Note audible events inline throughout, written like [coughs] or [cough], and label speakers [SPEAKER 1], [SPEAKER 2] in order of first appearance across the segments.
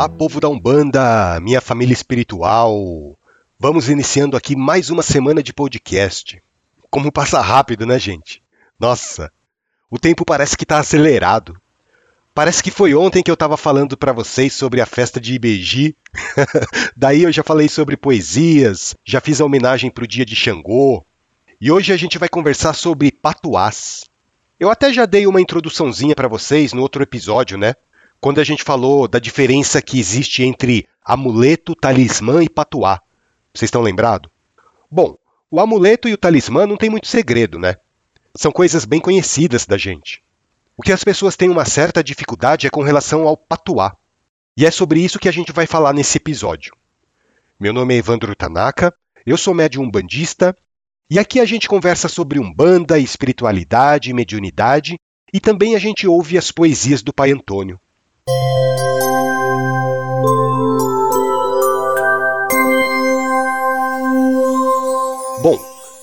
[SPEAKER 1] Olá, povo da Umbanda, minha família espiritual. Vamos iniciando aqui mais uma semana de podcast. Como passa rápido, né, gente? Nossa, o tempo parece que está acelerado. Parece que foi ontem que eu estava falando para vocês sobre a festa de Ibeji. [laughs] Daí eu já falei sobre poesias, já fiz a homenagem para o dia de Xangô. E hoje a gente vai conversar sobre patuás. Eu até já dei uma introduçãozinha para vocês no outro episódio, né? Quando a gente falou da diferença que existe entre amuleto, talismã e patuá. Vocês estão lembrados? Bom, o amuleto e o talismã não tem muito segredo, né? São coisas bem conhecidas da gente. O que as pessoas têm uma certa dificuldade é com relação ao patuá. E é sobre isso que a gente vai falar nesse episódio. Meu nome é Evandro Tanaka, eu sou médium bandista, e aqui a gente conversa sobre umbanda, espiritualidade, mediunidade, e também a gente ouve as poesias do Pai Antônio.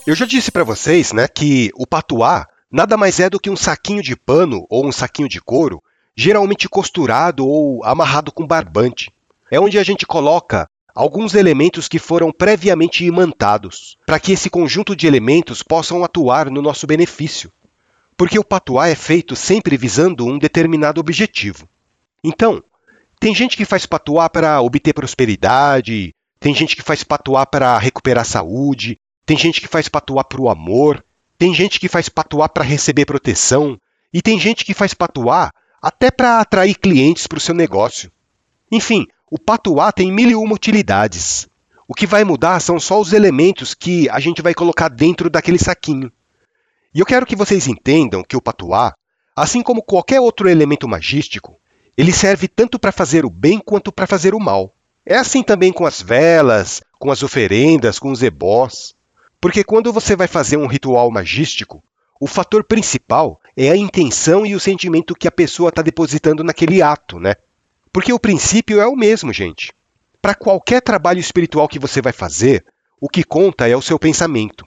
[SPEAKER 1] Eu já disse para vocês, né, que o patuá nada mais é do que um saquinho de pano ou um saquinho de couro, geralmente costurado ou amarrado com barbante. É onde a gente coloca alguns elementos que foram previamente imantados, para que esse conjunto de elementos possam atuar no nosso benefício. Porque o patuá é feito sempre visando um determinado objetivo. Então, tem gente que faz patuá para obter prosperidade, tem gente que faz patuá para recuperar saúde, tem gente que faz patuá para o amor, tem gente que faz patuá para receber proteção, e tem gente que faz patuá até para atrair clientes para o seu negócio. Enfim, o patuá tem mil e uma utilidades. O que vai mudar são só os elementos que a gente vai colocar dentro daquele saquinho. E eu quero que vocês entendam que o patuá, assim como qualquer outro elemento magístico, ele serve tanto para fazer o bem quanto para fazer o mal. É assim também com as velas, com as oferendas, com os ebós. Porque quando você vai fazer um ritual magístico, o fator principal é a intenção e o sentimento que a pessoa está depositando naquele ato, né? Porque o princípio é o mesmo, gente. Para qualquer trabalho espiritual que você vai fazer, o que conta é o seu pensamento.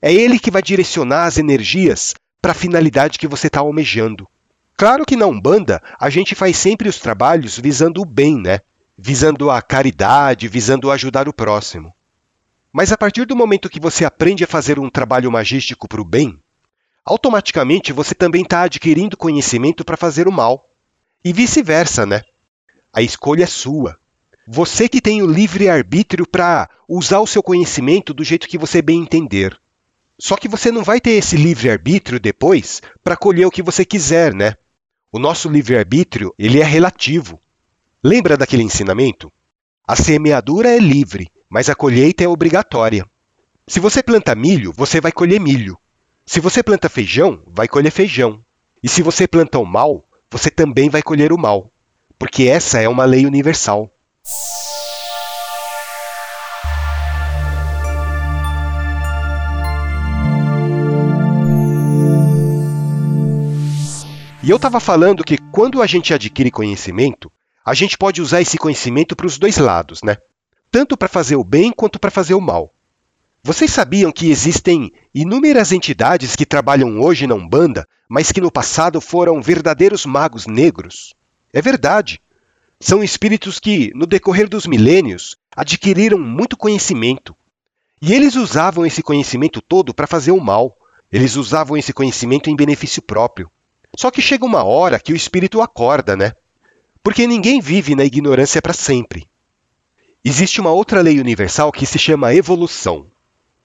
[SPEAKER 1] É ele que vai direcionar as energias para a finalidade que você está almejando. Claro que na Umbanda a gente faz sempre os trabalhos visando o bem, né? Visando a caridade, visando ajudar o próximo. Mas a partir do momento que você aprende a fazer um trabalho magístico para o bem, automaticamente você também está adquirindo conhecimento para fazer o mal. E vice-versa, né? A escolha é sua. Você que tem o livre arbítrio para usar o seu conhecimento do jeito que você bem entender. Só que você não vai ter esse livre arbítrio depois para colher o que você quiser, né? O nosso livre-arbítrio, ele é relativo. Lembra daquele ensinamento? A semeadura é livre, mas a colheita é obrigatória. Se você planta milho, você vai colher milho. Se você planta feijão, vai colher feijão. E se você planta o mal, você também vai colher o mal. Porque essa é uma lei universal. E eu estava falando que quando a gente adquire conhecimento, a gente pode usar esse conhecimento para os dois lados, né? Tanto para fazer o bem quanto para fazer o mal. Vocês sabiam que existem inúmeras entidades que trabalham hoje na Umbanda, mas que no passado foram verdadeiros magos negros? É verdade. São espíritos que, no decorrer dos milênios, adquiriram muito conhecimento. E eles usavam esse conhecimento todo para fazer o mal. Eles usavam esse conhecimento em benefício próprio. Só que chega uma hora que o espírito acorda, né? Porque ninguém vive na ignorância para sempre. Existe uma outra lei universal que se chama evolução.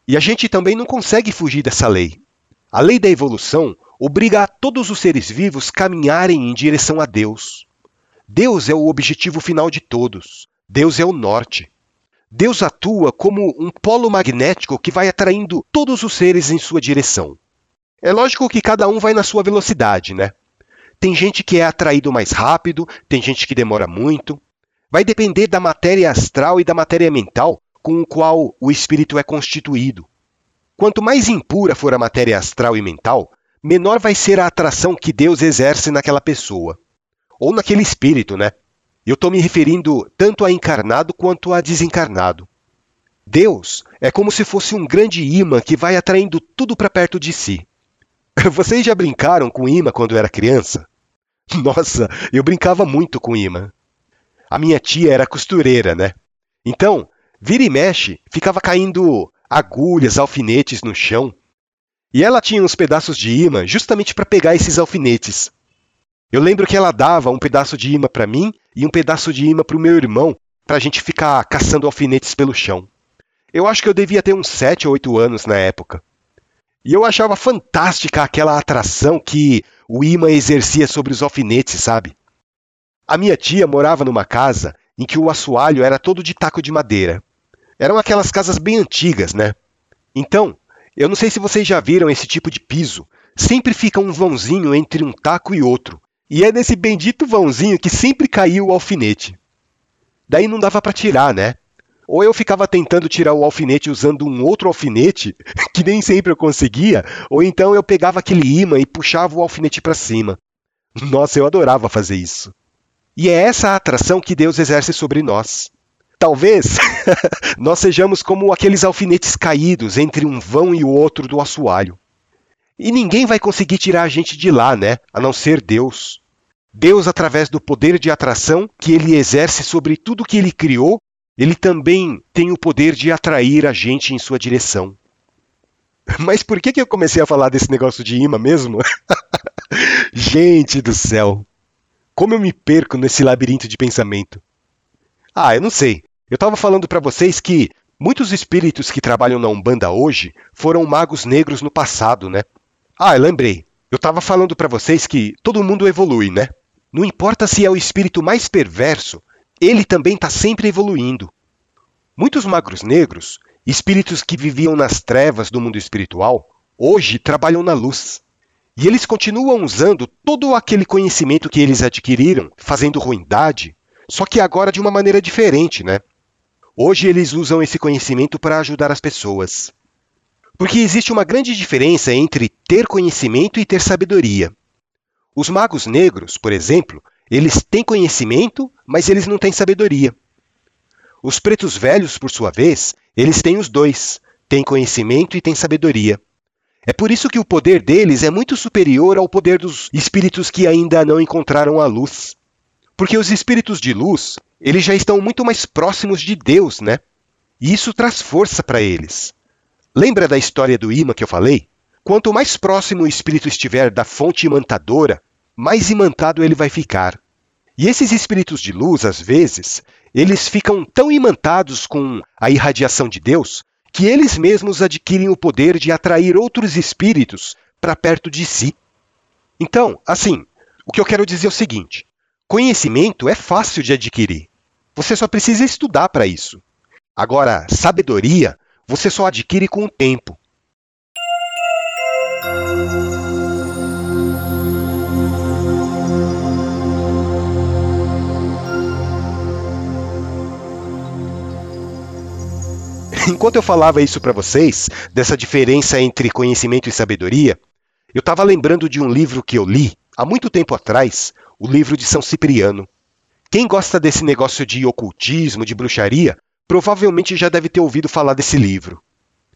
[SPEAKER 1] E a gente também não consegue fugir dessa lei. A lei da evolução obriga a todos os seres vivos caminharem em direção a Deus. Deus é o objetivo final de todos. Deus é o norte. Deus atua como um polo magnético que vai atraindo todos os seres em sua direção. É lógico que cada um vai na sua velocidade, né? Tem gente que é atraído mais rápido, tem gente que demora muito. Vai depender da matéria astral e da matéria mental com o qual o espírito é constituído. Quanto mais impura for a matéria astral e mental, menor vai ser a atração que Deus exerce naquela pessoa. Ou naquele espírito, né? Eu estou me referindo tanto a encarnado quanto a desencarnado. Deus é como se fosse um grande imã que vai atraindo tudo para perto de si. [laughs] Vocês já brincaram com imã quando era criança? Nossa, eu brincava muito com imã. A minha tia era costureira, né? Então, vira e mexe, ficava caindo agulhas, alfinetes no chão. E ela tinha uns pedaços de imã justamente para pegar esses alfinetes. Eu lembro que ela dava um pedaço de imã para mim e um pedaço de imã para o meu irmão, para a gente ficar caçando alfinetes pelo chão. Eu acho que eu devia ter uns 7 ou 8 anos na época. E eu achava fantástica aquela atração que o imã exercia sobre os alfinetes, sabe? A minha tia morava numa casa em que o assoalho era todo de taco de madeira. Eram aquelas casas bem antigas, né? Então, eu não sei se vocês já viram esse tipo de piso. Sempre fica um vãozinho entre um taco e outro. E é nesse bendito vãozinho que sempre caía o alfinete. Daí não dava para tirar, né? Ou eu ficava tentando tirar o alfinete usando um outro alfinete, [laughs] que nem sempre eu conseguia, ou então eu pegava aquele imã e puxava o alfinete para cima. Nossa, eu adorava fazer isso. E é essa atração que Deus exerce sobre nós. Talvez [laughs] nós sejamos como aqueles alfinetes caídos entre um vão e o outro do assoalho. E ninguém vai conseguir tirar a gente de lá, né? A não ser Deus. Deus, através do poder de atração que ele exerce sobre tudo que ele criou, ele também tem o poder de atrair a gente em sua direção. Mas por que, que eu comecei a falar desse negócio de imã mesmo? [laughs] gente do céu! Como eu me perco nesse labirinto de pensamento? Ah, eu não sei. Eu estava falando para vocês que muitos espíritos que trabalham na Umbanda hoje foram magos negros no passado, né? Ah, eu lembrei. Eu estava falando para vocês que todo mundo evolui, né? Não importa se é o espírito mais perverso, ele também está sempre evoluindo. Muitos magos negros, espíritos que viviam nas trevas do mundo espiritual, hoje trabalham na luz. E eles continuam usando todo aquele conhecimento que eles adquiriram, fazendo ruindade, só que agora de uma maneira diferente, né? Hoje eles usam esse conhecimento para ajudar as pessoas. Porque existe uma grande diferença entre ter conhecimento e ter sabedoria. Os magos negros, por exemplo, eles têm conhecimento, mas eles não têm sabedoria. Os pretos velhos, por sua vez, eles têm os dois, têm conhecimento e têm sabedoria. É por isso que o poder deles é muito superior ao poder dos espíritos que ainda não encontraram a luz. Porque os espíritos de luz, eles já estão muito mais próximos de Deus, né? E isso traz força para eles. Lembra da história do imã que eu falei? Quanto mais próximo o espírito estiver da fonte imantadora, mais imantado ele vai ficar. E esses espíritos de luz, às vezes, eles ficam tão imantados com a irradiação de Deus que eles mesmos adquirem o poder de atrair outros espíritos para perto de si. Então, assim, o que eu quero dizer é o seguinte: conhecimento é fácil de adquirir. Você só precisa estudar para isso. Agora, sabedoria você só adquire com o tempo. [coughs] Enquanto eu falava isso para vocês, dessa diferença entre conhecimento e sabedoria, eu estava lembrando de um livro que eu li há muito tempo atrás, o livro de São Cipriano. Quem gosta desse negócio de ocultismo, de bruxaria, provavelmente já deve ter ouvido falar desse livro.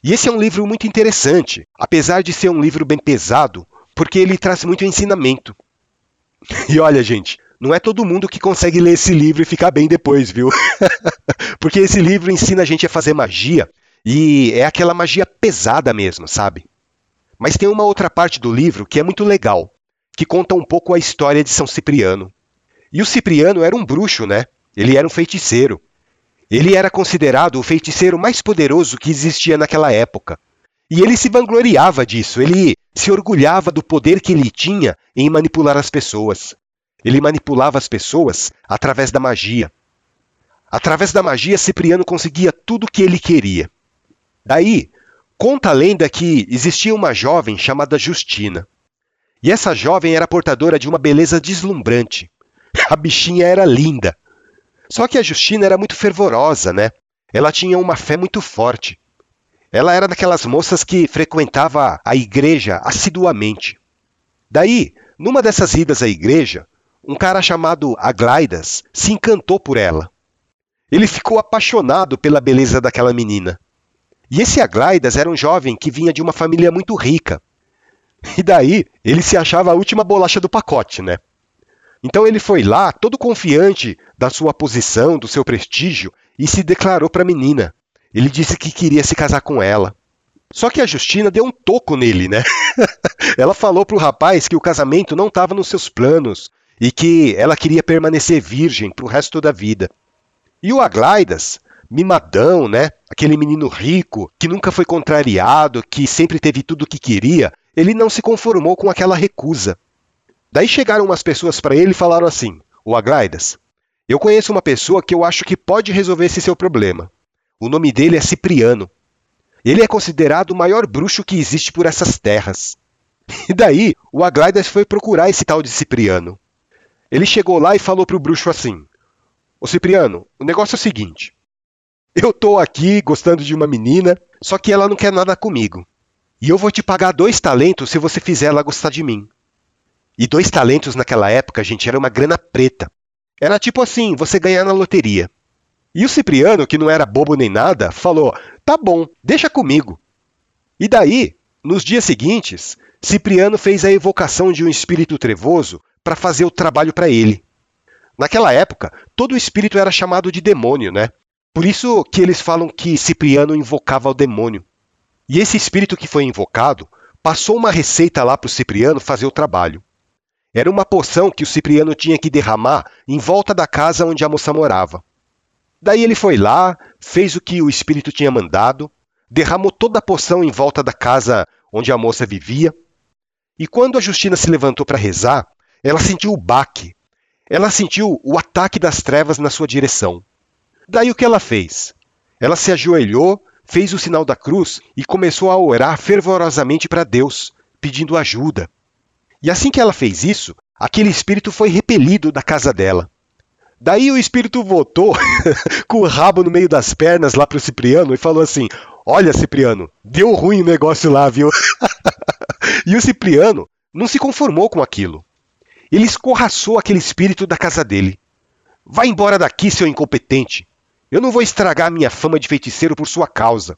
[SPEAKER 1] E esse é um livro muito interessante, apesar de ser um livro bem pesado, porque ele traz muito ensinamento. [laughs] E olha, gente, não é todo mundo que consegue ler esse livro e ficar bem depois, viu? [laughs] Porque esse livro ensina a gente a fazer magia e é aquela magia pesada mesmo, sabe? Mas tem uma outra parte do livro que é muito legal, que conta um pouco a história de São Cipriano. E o Cipriano era um bruxo, né? Ele era um feiticeiro. Ele era considerado o feiticeiro mais poderoso que existia naquela época. E ele se vangloriava disso, ele se orgulhava do poder que ele tinha em manipular as pessoas. Ele manipulava as pessoas através da magia. Através da magia, Cipriano conseguia tudo o que ele queria. Daí, conta a lenda que existia uma jovem chamada Justina. E essa jovem era portadora de uma beleza deslumbrante. A bichinha era linda. Só que a Justina era muito fervorosa, né? Ela tinha uma fé muito forte. Ela era daquelas moças que frequentava a igreja assiduamente. Daí, numa dessas idas à igreja, um cara chamado Aglaidas se encantou por ela. Ele ficou apaixonado pela beleza daquela menina. E esse Aglaidas era um jovem que vinha de uma família muito rica. E daí ele se achava a última bolacha do pacote, né? Então ele foi lá, todo confiante da sua posição, do seu prestígio, e se declarou para a menina. Ele disse que queria se casar com ela. Só que a Justina deu um toco nele, né? [laughs] ela falou para o rapaz que o casamento não estava nos seus planos e que ela queria permanecer virgem para o resto da vida. E o Aglaidas, mimadão, né? Aquele menino rico, que nunca foi contrariado, que sempre teve tudo o que queria, ele não se conformou com aquela recusa. Daí chegaram umas pessoas para ele e falaram assim: O Aglaidas, eu conheço uma pessoa que eu acho que pode resolver esse seu problema. O nome dele é Cipriano. Ele é considerado o maior bruxo que existe por essas terras. [laughs] E daí, o Aglaidas foi procurar esse tal de Cipriano. Ele chegou lá e falou pro bruxo assim: Ô Cipriano, o negócio é o seguinte. Eu tô aqui gostando de uma menina, só que ela não quer nada comigo. E eu vou te pagar dois talentos se você fizer ela gostar de mim. E dois talentos naquela época, gente, era uma grana preta. Era tipo assim, você ganhar na loteria. E o Cipriano, que não era bobo nem nada, falou: tá bom, deixa comigo. E daí, nos dias seguintes, Cipriano fez a evocação de um espírito trevoso para fazer o trabalho para ele. Naquela época, todo espírito era chamado de demônio, né? Por isso que eles falam que Cipriano invocava o demônio. E esse espírito que foi invocado passou uma receita lá para o Cipriano fazer o trabalho. Era uma poção que o Cipriano tinha que derramar em volta da casa onde a moça morava. Daí ele foi lá, fez o que o espírito tinha mandado, derramou toda a poção em volta da casa onde a moça vivia. E quando a Justina se levantou para rezar, ela sentiu o baque. Ela sentiu o ataque das trevas na sua direção. Daí o que ela fez? Ela se ajoelhou, fez o sinal da cruz e começou a orar fervorosamente para Deus, pedindo ajuda. E assim que ela fez isso, aquele espírito foi repelido da casa dela. Daí o espírito voltou [laughs] com o rabo no meio das pernas lá pro Cipriano e falou assim: Olha, Cipriano, deu ruim o negócio lá, viu? [laughs] e o Cipriano não se conformou com aquilo. Ele escorraçou aquele espírito da casa dele. Vai embora daqui, seu incompetente. Eu não vou estragar minha fama de feiticeiro por sua causa.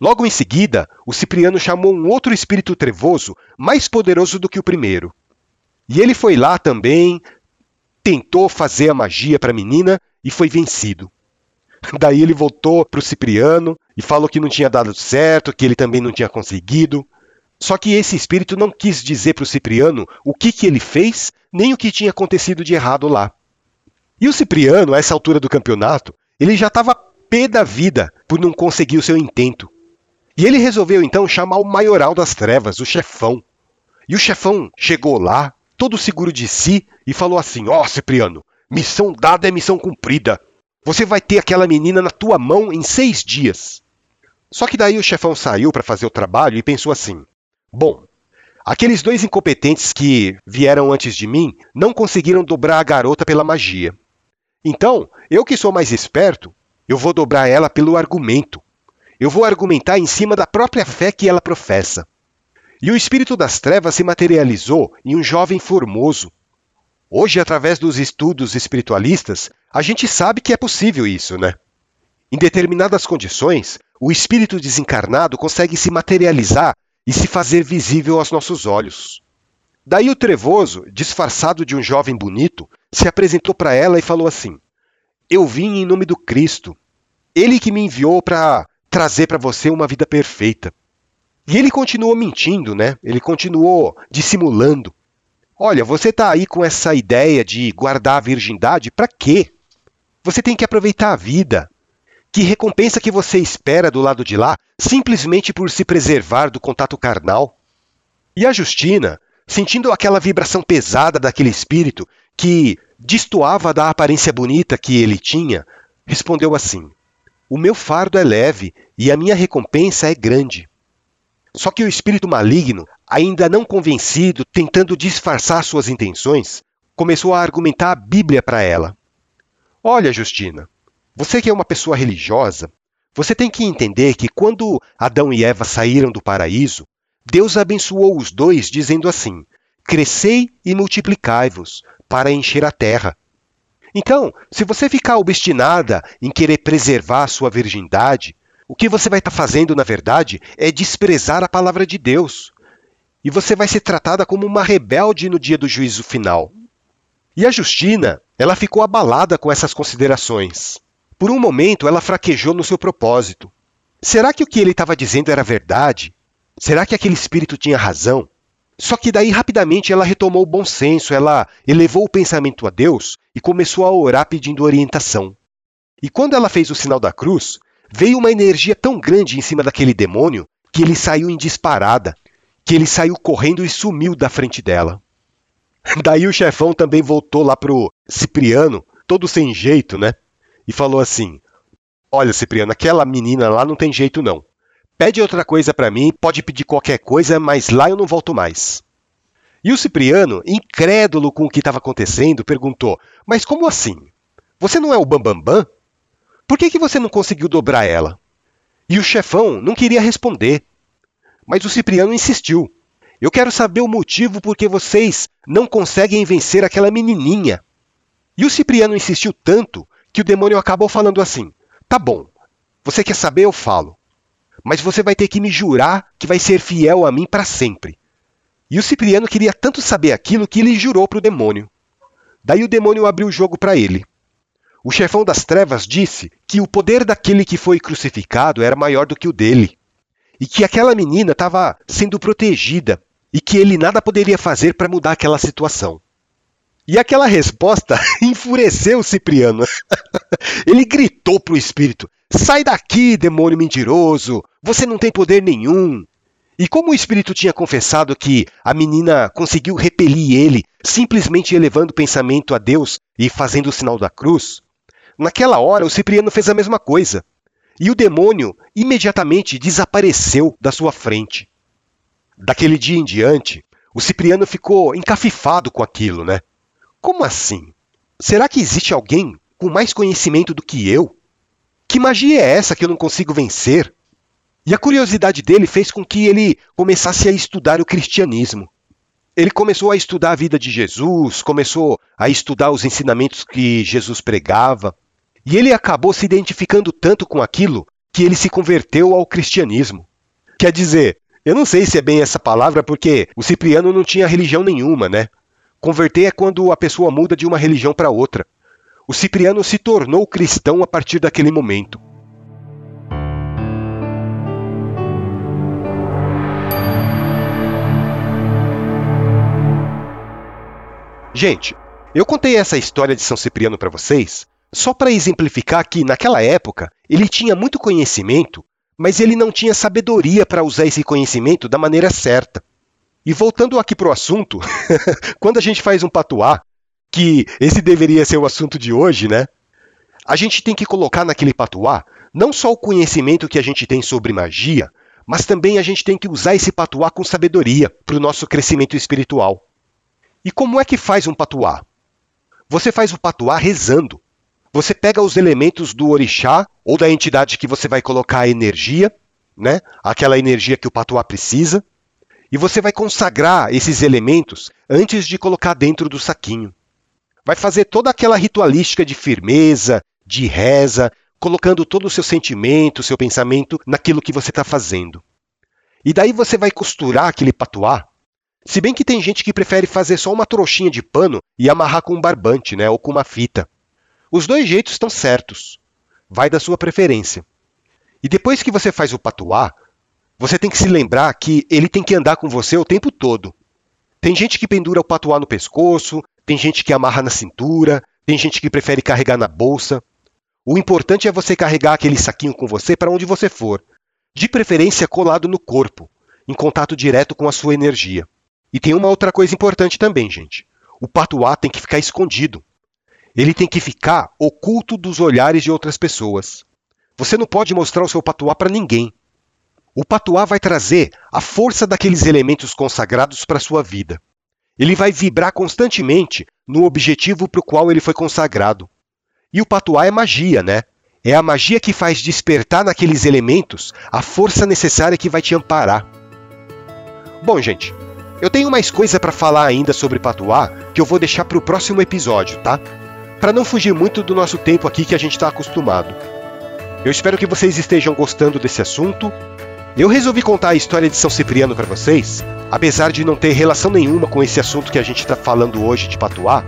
[SPEAKER 1] Logo em seguida, o Cipriano chamou um outro espírito trevoso, mais poderoso do que o primeiro. E ele foi lá também, tentou fazer a magia para a menina e foi vencido. Daí ele voltou para o Cipriano e falou que não tinha dado certo, que ele também não tinha conseguido. Só que esse espírito não quis dizer para o Cipriano o que, que ele fez, nem o que tinha acontecido de errado lá. E o Cipriano, a essa altura do campeonato, ele já estava pé da vida por não conseguir o seu intento. E ele resolveu então chamar o maioral das trevas, o chefão. E o chefão chegou lá, todo seguro de si, e falou assim: Ó, oh, Cipriano, missão dada é missão cumprida. Você vai ter aquela menina na tua mão em seis dias. Só que daí o chefão saiu para fazer o trabalho e pensou assim: Bom, aqueles dois incompetentes que vieram antes de mim não conseguiram dobrar a garota pela magia. Então, eu que sou mais esperto, eu vou dobrar ela pelo argumento. Eu vou argumentar em cima da própria fé que ela professa. E o espírito das trevas se materializou em um jovem formoso. Hoje, através dos estudos espiritualistas, a gente sabe que é possível isso, né? Em determinadas condições, o espírito desencarnado consegue se materializar e se fazer visível aos nossos olhos. Daí o trevoso, disfarçado de um jovem bonito, se apresentou para ela e falou assim: Eu vim em nome do Cristo. Ele que me enviou para trazer para você uma vida perfeita. E ele continuou mentindo, né? Ele continuou dissimulando. Olha, você está aí com essa ideia de guardar a virgindade para quê? Você tem que aproveitar a vida. Que recompensa que você espera do lado de lá simplesmente por se preservar do contato carnal? E a Justina, sentindo aquela vibração pesada daquele espírito que destoava da aparência bonita que ele tinha, respondeu assim: O meu fardo é leve e a minha recompensa é grande. Só que o espírito maligno, ainda não convencido, tentando disfarçar suas intenções, começou a argumentar a Bíblia para ela. Olha, Justina, você que é uma pessoa religiosa, você tem que entender que quando Adão e Eva saíram do paraíso, Deus abençoou os dois, dizendo assim: Crescei e multiplicai-vos, para encher a terra. Então, se você ficar obstinada em querer preservar a sua virgindade, o que você vai estar tá fazendo, na verdade, é desprezar a palavra de Deus. E você vai ser tratada como uma rebelde no dia do juízo final. E a Justina, ela ficou abalada com essas considerações. Por um momento, ela fraquejou no seu propósito. Será que o que ele estava dizendo era verdade? Será que aquele espírito tinha razão? Só que daí rapidamente ela retomou o bom senso, ela elevou o pensamento a Deus e começou a orar pedindo orientação. E quando ela fez o sinal da cruz, veio uma energia tão grande em cima daquele demônio que ele saiu em disparada, que ele saiu correndo e sumiu da frente dela. Daí o chefão também voltou lá pro Cipriano, todo sem jeito, né? E falou assim: Olha, Cipriano, aquela menina lá não tem jeito não. Pede outra coisa para mim, pode pedir qualquer coisa, mas lá eu não volto mais. E o Cipriano, incrédulo com o que estava acontecendo, perguntou: Mas como assim? Você não é o Bambambam? Bam, Bam? Por que, que você não conseguiu dobrar ela? E o chefão não queria responder. Mas o Cipriano insistiu. Eu quero saber o motivo por que vocês não conseguem vencer aquela menininha. E o Cipriano insistiu tanto que o demônio acabou falando assim: Tá bom, você quer saber, eu falo. Mas você vai ter que me jurar que vai ser fiel a mim para sempre. E o Cipriano queria tanto saber aquilo que ele jurou para o demônio. Daí o demônio abriu o jogo para ele. O chefão das trevas disse que o poder daquele que foi crucificado era maior do que o dele, e que aquela menina estava sendo protegida e que ele nada poderia fazer para mudar aquela situação. E aquela resposta [laughs] enfureceu Cipriano. [laughs] ele gritou para o espírito: Sai daqui, demônio mentiroso! Você não tem poder nenhum! E como o espírito tinha confessado que a menina conseguiu repelir ele, simplesmente elevando o pensamento a Deus e fazendo o sinal da cruz, naquela hora o Cipriano fez a mesma coisa. E o demônio imediatamente desapareceu da sua frente. Daquele dia em diante, o Cipriano ficou encafifado com aquilo, né? Como assim? Será que existe alguém com mais conhecimento do que eu? Que magia é essa que eu não consigo vencer? E a curiosidade dele fez com que ele começasse a estudar o cristianismo. Ele começou a estudar a vida de Jesus, começou a estudar os ensinamentos que Jesus pregava, e ele acabou se identificando tanto com aquilo que ele se converteu ao cristianismo. Quer dizer, eu não sei se é bem essa palavra, porque o Cipriano não tinha religião nenhuma, né? Converter é quando a pessoa muda de uma religião para outra. O Cipriano se tornou cristão a partir daquele momento. Gente, eu contei essa história de São Cipriano para vocês só para exemplificar que, naquela época, ele tinha muito conhecimento mas ele não tinha sabedoria para usar esse conhecimento da maneira certa. E voltando aqui para o assunto, [laughs] quando a gente faz um patuá, que esse deveria ser o assunto de hoje, né? A gente tem que colocar naquele patuá não só o conhecimento que a gente tem sobre magia, mas também a gente tem que usar esse patuá com sabedoria para o nosso crescimento espiritual. E como é que faz um patuá? Você faz o patuá rezando. Você pega os elementos do orixá ou da entidade que você vai colocar a energia, né? Aquela energia que o patuá precisa, e você vai consagrar esses elementos antes de colocar dentro do saquinho. Vai fazer toda aquela ritualística de firmeza, de reza, colocando todo o seu sentimento, seu pensamento naquilo que você está fazendo. E daí você vai costurar aquele patuá. Se bem que tem gente que prefere fazer só uma trouxinha de pano e amarrar com um barbante, né, ou com uma fita. Os dois jeitos estão certos. Vai da sua preferência. E depois que você faz o patuá, você tem que se lembrar que ele tem que andar com você o tempo todo. Tem gente que pendura o patuá no pescoço, tem gente que amarra na cintura, tem gente que prefere carregar na bolsa. O importante é você carregar aquele saquinho com você para onde você for, de preferência colado no corpo, em contato direto com a sua energia. E tem uma outra coisa importante também, gente. O patuá tem que ficar escondido. Ele tem que ficar oculto dos olhares de outras pessoas. Você não pode mostrar o seu patuá para ninguém. O patuá vai trazer a força daqueles elementos consagrados para sua vida. Ele vai vibrar constantemente no objetivo para o qual ele foi consagrado. E o patuá é magia, né? É a magia que faz despertar naqueles elementos a força necessária que vai te amparar. Bom, gente, eu tenho mais coisa para falar ainda sobre patuá que eu vou deixar para o próximo episódio, tá? para não fugir muito do nosso tempo aqui que a gente está acostumado. Eu espero que vocês estejam gostando desse assunto. Eu resolvi contar a história de São Cipriano para vocês, apesar de não ter relação nenhuma com esse assunto que a gente está falando hoje de Patuá,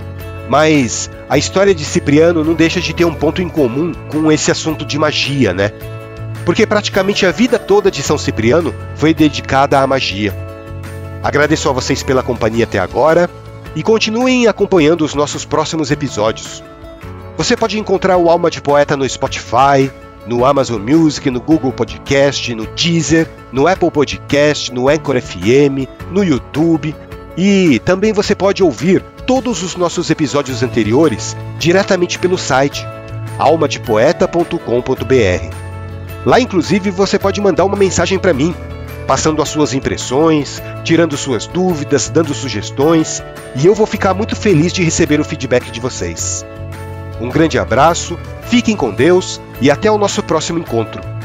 [SPEAKER 1] Mas a história de Cipriano não deixa de ter um ponto em comum com esse assunto de magia, né? Porque praticamente a vida toda de São Cipriano foi dedicada à magia. Agradeço a vocês pela companhia até agora e continuem acompanhando os nossos próximos episódios. Você pode encontrar o Alma de Poeta no Spotify, no Amazon Music, no Google Podcast, no Deezer, no Apple Podcast, no Anchor FM, no YouTube e também você pode ouvir todos os nossos episódios anteriores diretamente pelo site almadepoeta.com.br. Lá, inclusive, você pode mandar uma mensagem para mim, passando as suas impressões, tirando suas dúvidas, dando sugestões, e eu vou ficar muito feliz de receber o feedback de vocês. Um grande abraço, fiquem com Deus e até o nosso próximo encontro.